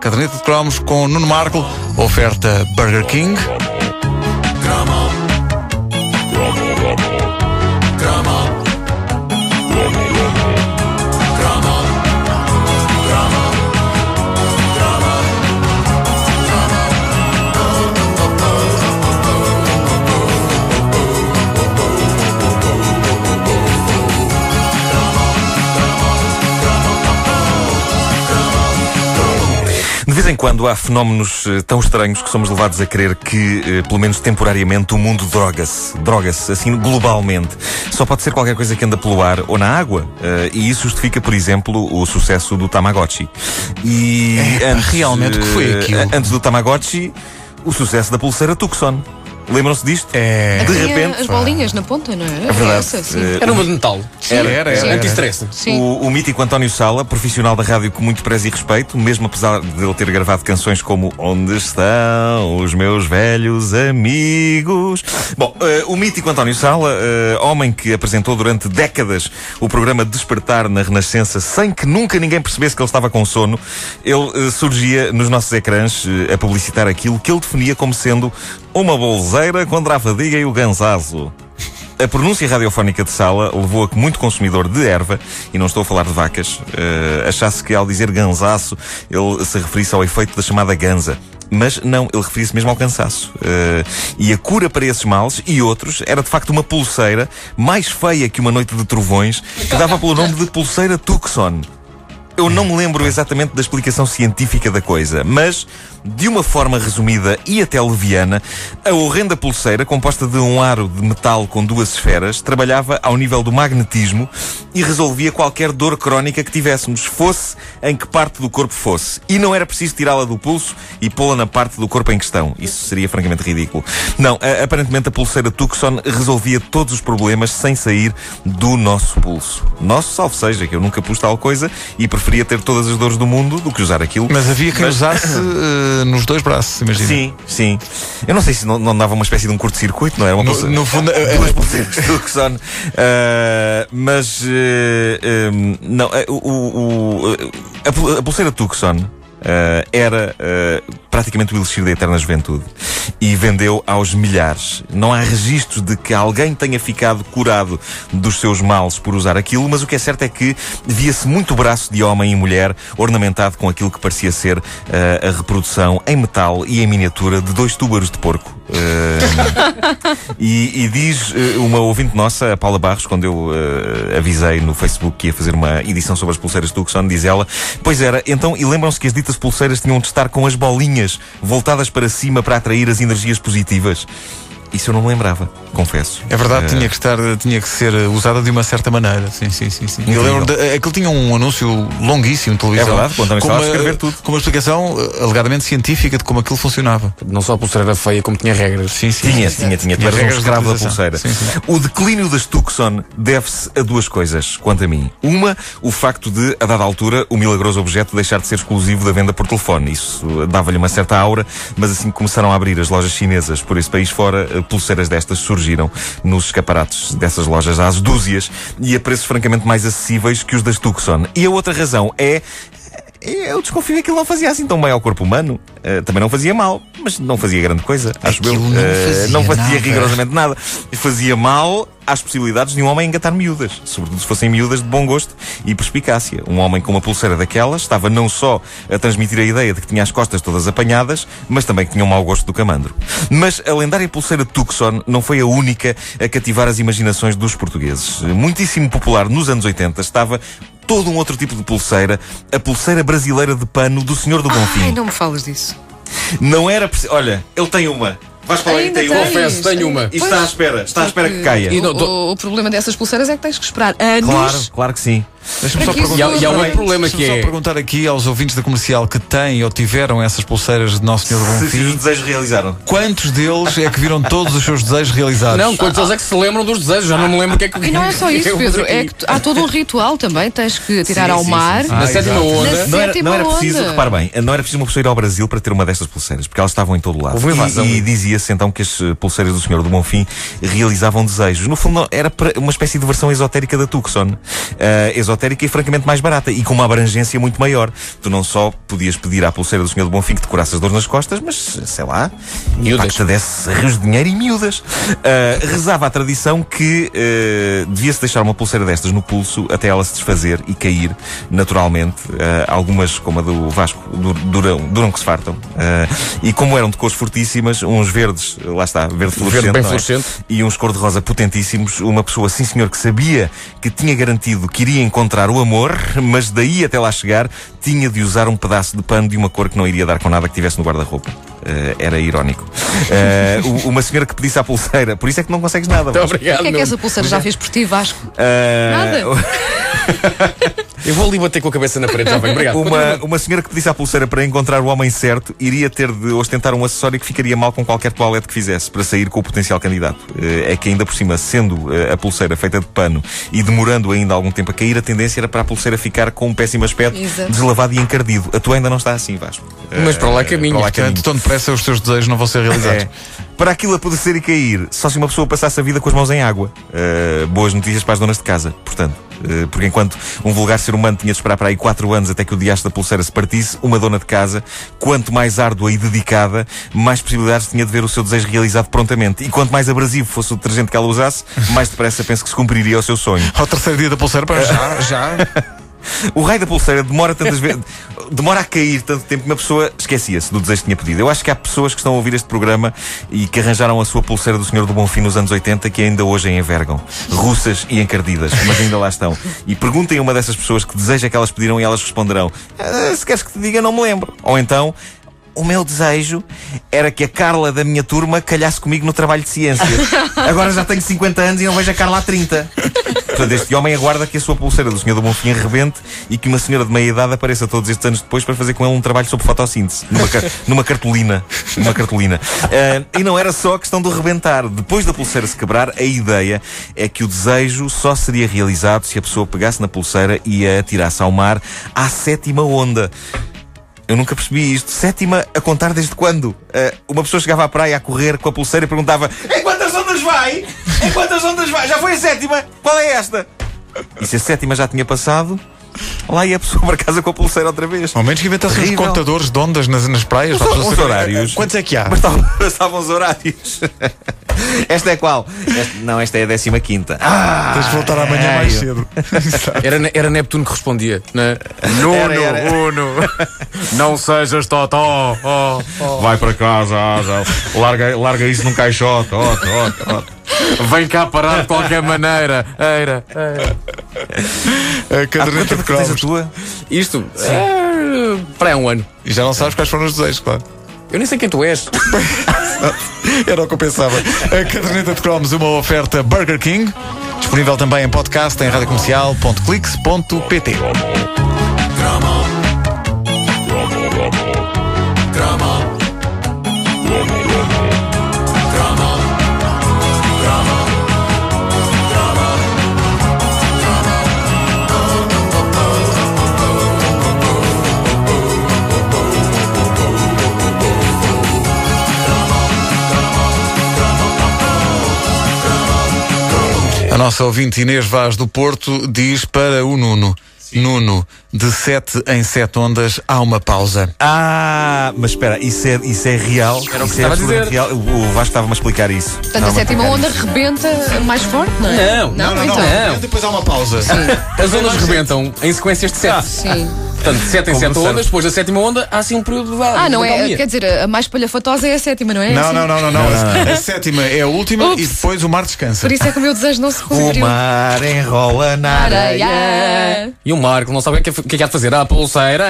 Caderneta de cromos com Nuno Marco, oferta Burger King. Quando há fenómenos eh, tão estranhos que somos levados a crer que, eh, pelo menos temporariamente, o mundo droga-se. Droga-se, assim, globalmente. Só pode ser qualquer coisa que anda pelo ar ou na água. eh, e isso justifica, por exemplo, o sucesso do Tamagotchi. E É, realmente, o que foi aquilo? Antes do Tamagotchi, o sucesso da pulseira Tucson. Lembram-se disto? É. De Tinha repente. As bolinhas na ponta, não era? É verdade. Essa, sim. Eh, Era uma de metal. Era, era, era. Anti-stress. Sim. O, o mítico António Sala, profissional da rádio com muito prezo e respeito, mesmo apesar de ele ter gravado canções como Onde estão os meus velhos amigos? Bom, eh, o mítico António Sala, eh, homem que apresentou durante décadas o programa Despertar na Renascença sem que nunca ninguém percebesse que ele estava com sono, ele eh, surgia nos nossos ecrãs a publicitar aquilo que ele definia como sendo uma bolseira contra a fadiga e o cansaço. A pronúncia radiofónica de Sala levou a que muito consumidor de erva, e não estou a falar de vacas, eh, achasse que ao dizer gansaço ele se referisse ao efeito da chamada ganza. Mas não, ele referia-se mesmo ao cansaço. Eh, e a cura para esses males e outros era de facto uma pulseira mais feia que uma noite de trovões, que dava pelo nome de pulseira Tucson. Eu não me lembro exatamente da explicação científica da coisa, mas, de uma forma resumida e até leviana, a horrenda pulseira, composta de um aro de metal com duas esferas, trabalhava ao nível do magnetismo e resolvia qualquer dor crónica que tivéssemos, fosse em que parte do corpo fosse. E não era preciso tirá-la do pulso e pô-la na parte do corpo em questão. Isso seria francamente ridículo. Não, aparentemente a pulseira Tucson resolvia todos os problemas sem sair do nosso pulso. Nosso, salvo seja, que eu nunca pus tal coisa e preferia ter todas as dores do mundo do que usar aquilo. Mas havia quem Mas- usasse eh, nos dois braços, imagina. Sim, sim. Eu não sei se não, não dava uma espécie de um curto-circuito, não era? Uma No, pulseira- no fundo, eh, Duas pulseiras Tucson. Ah, mas. eh, eh, não, eh, o, o- a, a pulseira Tucson. Ah, era ah, praticamente o elixir da eterna juventude e vendeu aos milhares. Não há registros de que alguém tenha ficado curado dos seus males por usar aquilo, mas o que é certo é que via-se muito braço de homem e mulher ornamentado com aquilo que parecia ser ah, a reprodução em metal e em miniatura de dois túbaros de porco. E, e diz uma ouvinte nossa, a Paula Barros, quando eu avisei no Facebook que ia fazer uma edição sobre as pulseiras Tucson, diz ela: Pois era, então, e lembram-se que as ditas pulseiras tinham de estar com as bolinhas voltadas para cima para atrair as energias positivas? Isso eu não me lembrava, confesso. É verdade, Eh, tinha que estar, tinha que ser eh, usada de uma certa maneira. Sim, sim, sim. sim. Eu lembro de, aquilo tinha um anúncio longuíssimo de televisão. É verdade, quando também com estava a uma, escrever tudo. Com uma explicação eh, alegadamente científica de como aquilo funcionava. Não só a pulseira era feia, como tinha regras. Sim, sim. Tinha, sim. tinha, tinha. Tu Tinha eras um escravo da pulseira. Sim, sim. O declínio das Tucson deve-se a duas coisas, quanto a mim. Uma, o facto de, a dada altura, o milagroso objeto deixar de ser exclusivo da venda por telefone. Isso eh, dava-lhe uma certa aura, mas assim que começaram a abrir as lojas chinesas por esse país fora, eh, pulseiras destas surgiram nos escaparatos dessas lojas às dúzias e a preços francamente mais acessíveis que os das Tucson. E a outra razão é eu desconfio que aquilo não fazia assim tão bem ao corpo humano. Eh, também não fazia mal, mas não fazia grande coisa, acho eu. Aquilo não Eh, fazia não fazia nada. rigorosamente nada. Fazia mal às possibilidades de um homem engatar miúdas, sobretudo se fossem miúdas de bom gosto e perspicácia. Um homem com uma pulseira daquelas estava não só a transmitir a ideia de que tinha as costas todas apanhadas, mas também que tinha um mau gosto do camandro. Mas a lendária pulseira Tucson não foi a única a cativar as imaginações dos portugueses. Muitíssimo popular nos anos 80 estava todo um outro tipo de pulseira, a pulseira brasileira de pano do Senhor do Bonfim. Ai, não me falas disso. Não era preciso. Olha, ele tem uma. Vais para lá e Ainda tem uma. tens? Confesso, tenho uma. E está à espera, está à espera que caia. E não- O, o problema dessas pulseiras é que tens que esperar anos. Claro, claro que sim. Deixa-me só que isso perguntar. E há, e há outro Bem, problema que Deixa-me só é. perguntar aqui aos ouvintes da comercial que têm ou tiveram essas pulseiras de Nosso Senhor do Se, se os Bonfim, desejos realizaram. quantos deles é que viram todos os seus desejos realizados? Não, quantos eles é que se lembram dos desejos? Já não me lembro o que é que E não é só isso, Pedro. É que tu- há todo um ritual também. Tens que tirar Sim, ao sim, mar. sim, sim. Na Ah, sétima exato. onda. Não era, sétima não era preciso, onda. repare bem, não era preciso uma pulseira ao Brasil para ter uma destas pulseiras, porque elas estavam em todo lado. Houve uma invasão. E, e dizia-se então que as eh, pulseiras do Senhor do Bonfim realizavam desejos. No fundo, era para- uma espécie de versão esotérica da Tucson. Ah, exotérica esotérica e francamente mais barata e com uma abrangência muito maior. Tu não só podias pedir à pulseira do Senhor do Bonfim que te curasse as dores nas costas, mas, sei lá, Miúdas. que te desse rios de dinheiro e miúdas. Ah, rezava a tradição que ah, devia-se deixar uma pulseira destas no pulso até ela se desfazer e cair naturalmente. Ah, algumas, como a do Vasco, dur- duram, duram que se fartam. E como eram de cores fortíssimas, uns verdes, lá está, verde fluorescente, bem não é? fluorescente. e uns cor-de-rosa potentíssimos, uma pessoa, sim senhor, que sabia que tinha garantido que iria encontrar o amor, mas daí até lá chegar, tinha de usar um pedaço de pano de uma cor que não iria dar com nada que tivesse no guarda-roupa. Eh, era irónico. Eh, u- uma senhora que pedisse à pulseira, por isso é que não consegues nada. Muito obrigado. O que é que essa pulseira já fez por ti, Vasco? Eh, Nada. Eu vou ali bater com a cabeça na parede, já bem, obrigado. Uma, uma senhora que pedisse à pulseira para encontrar o homem certo iria ter de ostentar um acessório que ficaria mal com qualquer toalete que fizesse para sair com o potencial candidato. Eh, É que ainda por cima, sendo eh, a pulseira feita de pano e demorando ainda algum tempo a cair, a tendência era para a pulseira ficar com um péssimo aspecto, Exato. deslavado e encardido. A tua ainda não está assim, Vasco. Mas para lá é Eh, caminho. para lá é Portanto, tão depressa os teus desejos não vão ser realizados. É. Para aquilo apodrecer e cair, só se uma pessoa passasse a vida com as mãos em água. Uh, boas notícias para as donas de casa, portanto. Uh, porque enquanto um vulgar ser humano tinha de esperar para aí 4 anos até que o diacho da pulseira se partisse, uma dona de casa, quanto mais árdua e dedicada, mais possibilidades tinha de ver o seu desejo realizado prontamente. E quanto mais abrasivo fosse o detergente que ela usasse, mais depressa penso que se cumpriria o seu sonho. Ao terceiro dia da pulseira, para já, já. O raio da pulseira demora tantas vezes, demora a cair tanto tempo que uma pessoa esquecia-se do desejo que tinha pedido. Eu acho que há pessoas que estão a ouvir este programa e que arranjaram a sua pulseira do Senhor do Bonfim nos anos 80 que ainda hoje a envergam. Russas e encardidas, mas ainda lá estão. E perguntem a uma dessas pessoas que deseja que elas pediram e elas responderão: "Ah, se queres que te diga, não me lembro. Ou então. O meu desejo era que a Carla da minha turma calhasse comigo no trabalho de ciências. Agora já tenho 50 anos e não vejo a Carla há 30. Portanto, este homem aguarda que a sua pulseira do Senhor do Bonfim arrebente e que uma senhora de meia idade apareça todos estes anos depois para fazer com ele um trabalho sobre fotossíntese. Numa, car- numa cartolina. Numa cartolina. Ah, e não era só a questão do rebentar. Depois da pulseira se quebrar, a ideia é que o desejo só seria realizado se a pessoa pegasse na pulseira e a atirasse ao mar à sétima onda. Eu nunca percebi isto. Sétima a contar desde quando? Ah, uma pessoa chegava à praia a correr com a pulseira e perguntava: Em quantas ondas vai? Em quantas ondas vai? Já foi a sétima? Qual é esta? E se a sétima já tinha passado, lá ia a pessoa para casa com a pulseira outra vez. Ao menos que inventassem Terrível. contadores de ondas nas, nas praias. Uns saber, horários. Quantos é que há? Bastavam, bastavam os horários. Esta é qual? Esta- não, esta é a décima quinta. Ah, Tens de voltar amanhã mais ai, cedo. Era, era Neptuno que respondia, né? Nuno, Era, era. Uno, não sejas totó. oh, oh. Vai para casa, ah. Larga, larga isso num caixote. Ó, ó, ó. Vem cá parar de qualquer maneira. Eira, eira. A caderneta de tens a cromos. tua? Isto, é, para um ano. E já não sabes quais foram os desejos, claro. Eu nem sei quem tu és. Era o que eu pensava. A caderneta de cromos, uma oferta Burger King. Disponível também em podcast em radiocomercial.clix.pt. A nossa ouvinte Inês Vaz do Porto diz para o Nuno: Nuno, de 7 em 7 ondas há uma pausa. Ah, mas espera, isso é, isso é real? Era o que isso é a dizer. real? O Vasco estava-me a explicar isso. Portanto, a sétima onda isso. rebenta mais forte, não é? Não, não, não, então. não. Depois há uma pausa. As ondas rebentam em sequências de sete. Sim. Portanto, de sete em Como sete no surf. ondas, depois da sétima onda, há assim um período de Ah, não é? Quer dizer, a mais palhafatosa é a sétima, não é? Não, não, não, não, não. A sétima é a última e depois o mar descansa. Por isso é que o meu desejo não se O cumpriu. mar enrola na areia. E o Marco não sabe o que é que, o é há de fazer à pulseira.